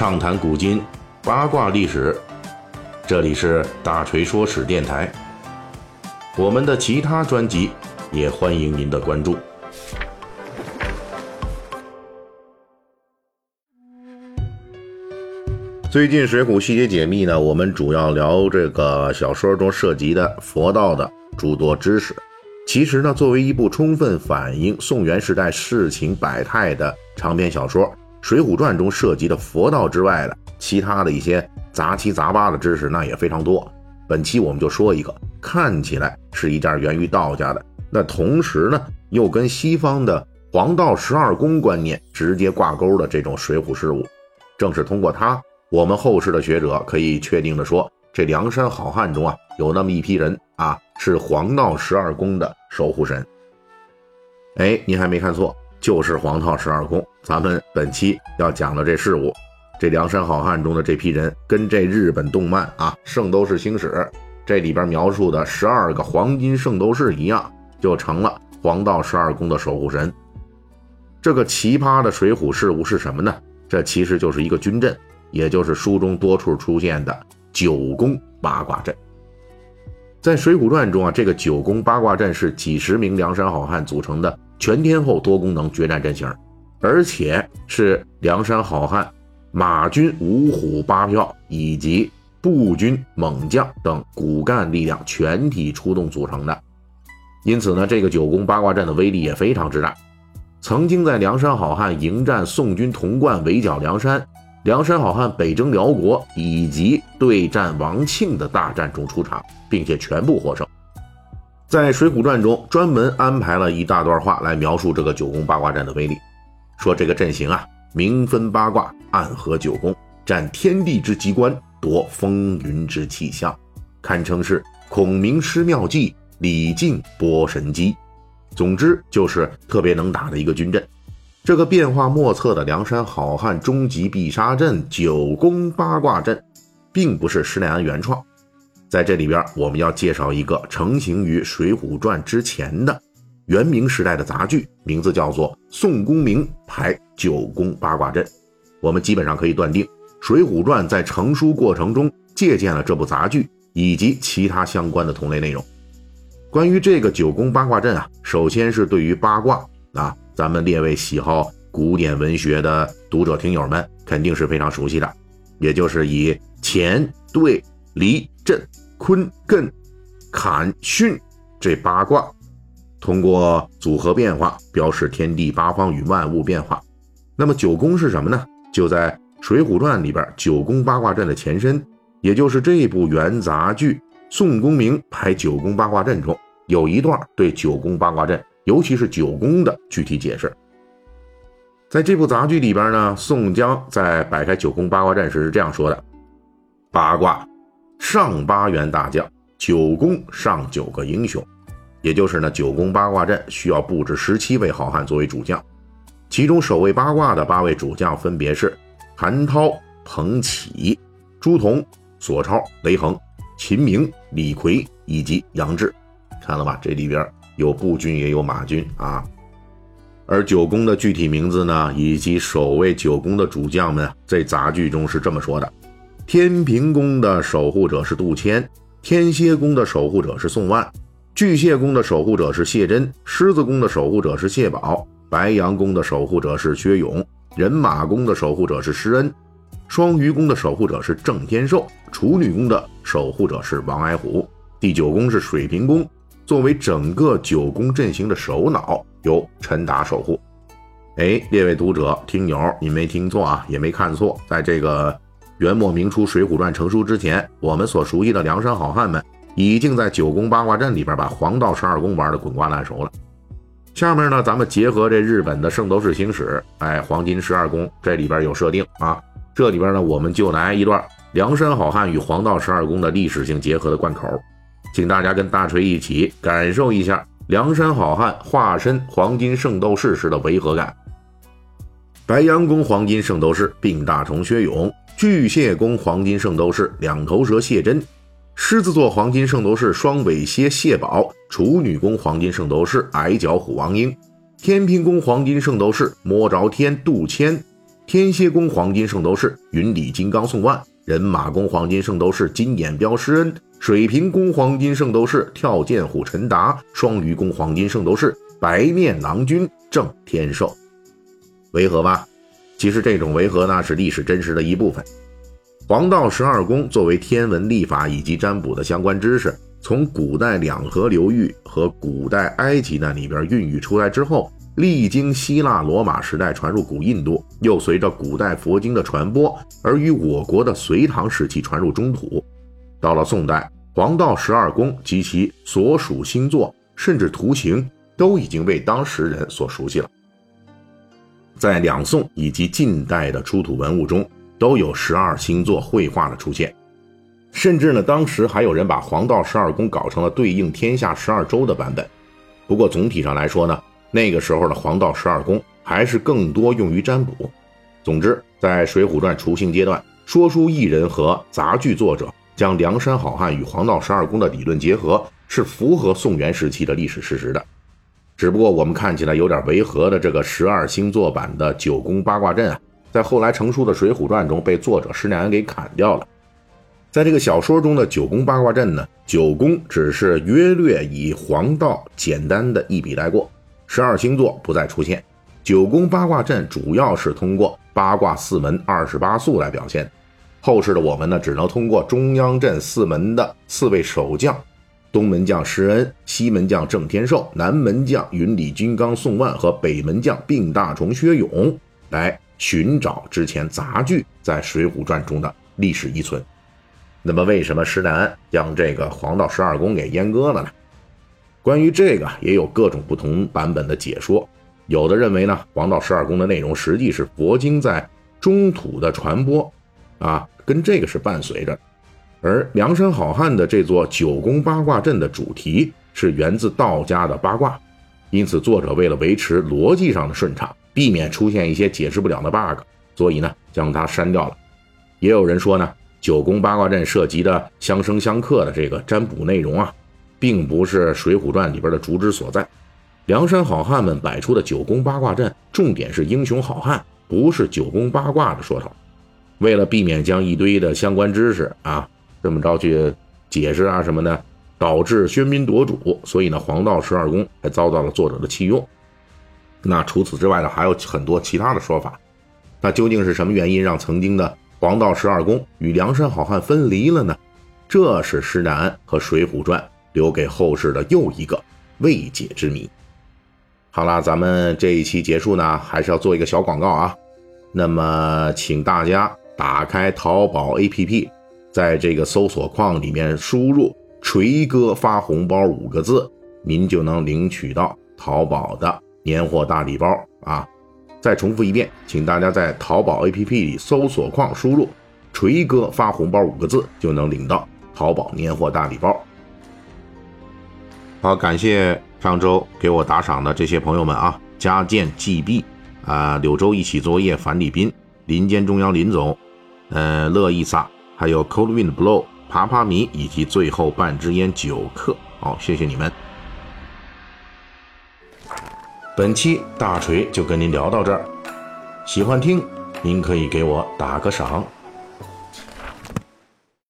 畅谈古今，八卦历史。这里是大锤说史电台。我们的其他专辑也欢迎您的关注。最近《水浒细节解密》呢，我们主要聊这个小说中涉及的佛道的诸多知识。其实呢，作为一部充分反映宋元时代世情百态的长篇小说，《水浒传》中涉及的佛道之外的其他的一些杂七杂八的知识，那也非常多。本期我们就说一个看起来是一件源于道家的，那同时呢又跟西方的黄道十二宫观念直接挂钩的这种水浒事物。正是通过它。我们后世的学者可以确定的说，这梁山好汉中啊，有那么一批人啊，是黄道十二宫的守护神。哎，您还没看错，就是黄道十二宫。咱们本期要讲的这事物，这梁山好汉中的这批人，跟这日本动漫啊《圣斗士星矢》这里边描述的十二个黄金圣斗士一样，就成了黄道十二宫的守护神。这个奇葩的水浒事物是什么呢？这其实就是一个军阵。也就是书中多处出现的九宫八卦阵，在《水浒传》中啊，这个九宫八卦阵是几十名梁山好汉组成的全天候多功能决战阵型，而且是梁山好汉马军五虎八票以及步军猛将等骨干力量全体出动组成的。因此呢，这个九宫八卦阵的威力也非常之大。曾经在梁山好汉迎战宋军潼关围剿梁山。梁山好汉北征辽国以及对战王庆的大战中出场，并且全部获胜。在《水浒传》中专门安排了一大段话来描述这个九宫八卦阵的威力，说这个阵型啊，明分八卦，暗合九宫，占天地之机关，夺风云之气象，堪称是孔明施妙计，李靖拨神机。总之就是特别能打的一个军阵。这个变化莫测的梁山好汉终极必杀阵九宫八卦阵，并不是施耐庵原创。在这里边，我们要介绍一个成型于《水浒传》之前的元明时代的杂剧，名字叫做《宋公明排九宫八卦阵》。我们基本上可以断定，《水浒传》在成书过程中借鉴了这部杂剧以及其他相关的同类内容。关于这个九宫八卦阵啊，首先是对于八卦啊。咱们列位喜好古典文学的读者听友们肯定是非常熟悉的，也就是以乾、兑、离、震、坤、艮、坎、巽这八卦，通过组合变化表示天地八方与万物变化。那么九宫是什么呢？就在《水浒传》里边九宫八卦阵的前身，也就是这部元杂剧《宋公明排九宫八卦阵》中有一段对九宫八卦阵。尤其是九宫的具体解释，在这部杂剧里边呢，宋江在摆开九宫八卦阵时是这样说的：“八卦上八员大将，九宫上九个英雄。”也就是呢，九宫八卦阵需要布置十七位好汉作为主将，其中守卫八卦的八位主将分别是韩涛、彭启、朱仝、索超、雷横、秦明、李逵以及杨志。看了吧，这里边。有步军也有马军啊，而九宫的具体名字呢，以及守卫九宫的主将们，在杂剧中是这么说的：天平宫的守护者是杜迁，天蝎宫的守护者是宋万，巨蟹宫的守护者是谢真，狮子宫的守护者是谢宝，白羊宫的守护者是薛勇，人马宫的守护者是施恩，双鱼宫的守护者是郑天寿，处女宫的守护者是王矮虎，第九宫是水平宫。作为整个九宫阵型的首脑，由陈达守护。哎，列位读者、听友，你没听错啊，也没看错。在这个元末明初《水浒传》成书之前，我们所熟悉的梁山好汉们，已经在九宫八卦阵里边把黄道十二宫玩的滚瓜烂熟了。下面呢，咱们结合这日本的《圣斗士星矢》，哎，黄金十二宫这里边有设定啊。这里边呢，我们就来一段梁山好汉与黄道十二宫的历史性结合的贯口。请大家跟大锤一起感受一下梁山好汉化身黄金圣斗士时的违和感。白羊宫黄金圣斗士病大虫薛勇，巨蟹宫黄金圣斗士两头蛇谢真，狮子座黄金圣斗士双尾蝎谢宝，处女宫黄金圣斗士矮脚虎王英，天平宫黄金圣斗士摸着天杜迁，天蝎宫黄金圣斗士云里金刚宋万，人马宫黄金圣斗士金眼彪施恩，水瓶宫黄金圣斗士跳剑虎陈达，双鱼宫黄金圣斗士白面郎君郑天寿。违和吧？其实这种违和呢是历史真实的一部分。黄道十二宫作为天文历法以及占卜的相关知识，从古代两河流域和古代埃及那里边孕育出来之后。历经希腊、罗马时代传入古印度，又随着古代佛经的传播而与我国的隋唐时期传入中土。到了宋代，黄道十二宫及其所属星座，甚至图形，都已经为当时人所熟悉了。在两宋以及近代的出土文物中，都有十二星座绘画的出现，甚至呢，当时还有人把黄道十二宫搞成了对应天下十二州的版本。不过总体上来说呢。那个时候的黄道十二宫还是更多用于占卜。总之，在《水浒传》雏形阶段，说书艺人和杂剧作者将梁山好汉与黄道十二宫的理论结合，是符合宋元时期的历史事实的。只不过，我们看起来有点违和的这个十二星座版的九宫八卦阵啊，在后来成书的《水浒传》中被作者施耐庵给砍掉了。在这个小说中的九宫八卦阵呢，九宫只是约略以黄道简单的一笔带过。十二星座不再出现，九宫八卦阵主要是通过八卦四门二十八宿来表现。后世的我们呢，只能通过中央阵四门的四位守将：东门将施恩、西门将郑天寿、南门将云里金刚宋万和北门将病大虫薛勇来寻找之前杂剧在《水浒传》中的历史遗存。那么，为什么施耐庵将这个黄道十二宫给阉割了呢？关于这个也有各种不同版本的解说，有的认为呢，黄道十二宫的内容实际是佛经在中土的传播，啊，跟这个是伴随着；而梁山好汉的这座九宫八卦阵的主题是源自道家的八卦，因此作者为了维持逻辑上的顺畅，避免出现一些解释不了的 bug，所以呢将它删掉了。也有人说呢，九宫八卦阵涉及的相生相克的这个占卜内容啊。并不是《水浒传》里边的主旨所在。梁山好汉们摆出的九宫八卦阵，重点是英雄好汉，不是九宫八卦的说头。为了避免将一堆的相关知识啊这么着去解释啊什么的，导致喧宾夺主，所以呢，黄道十二宫还遭到了作者的弃用。那除此之外呢，还有很多其他的说法。那究竟是什么原因让曾经的黄道十二宫与梁山好汉分离了呢？这是施耐庵和《水浒传》。留给后世的又一个未解之谜。好了，咱们这一期结束呢，还是要做一个小广告啊。那么，请大家打开淘宝 APP，在这个搜索框里面输入“锤哥发红包”五个字，您就能领取到淘宝的年货大礼包啊。再重复一遍，请大家在淘宝 APP 里搜索框输入“锤哥发红包”五个字，就能领到淘宝年货大礼包。好，感谢上周给我打赏的这些朋友们啊，加建 GB 啊，柳州一起作业，樊礼斌，林间中央林总，呃，乐意撒，还有 Cold Wind Blow，爬爬迷，以及最后半支烟九克，好，谢谢你们。本期大锤就跟您聊到这儿，喜欢听您可以给我打个赏。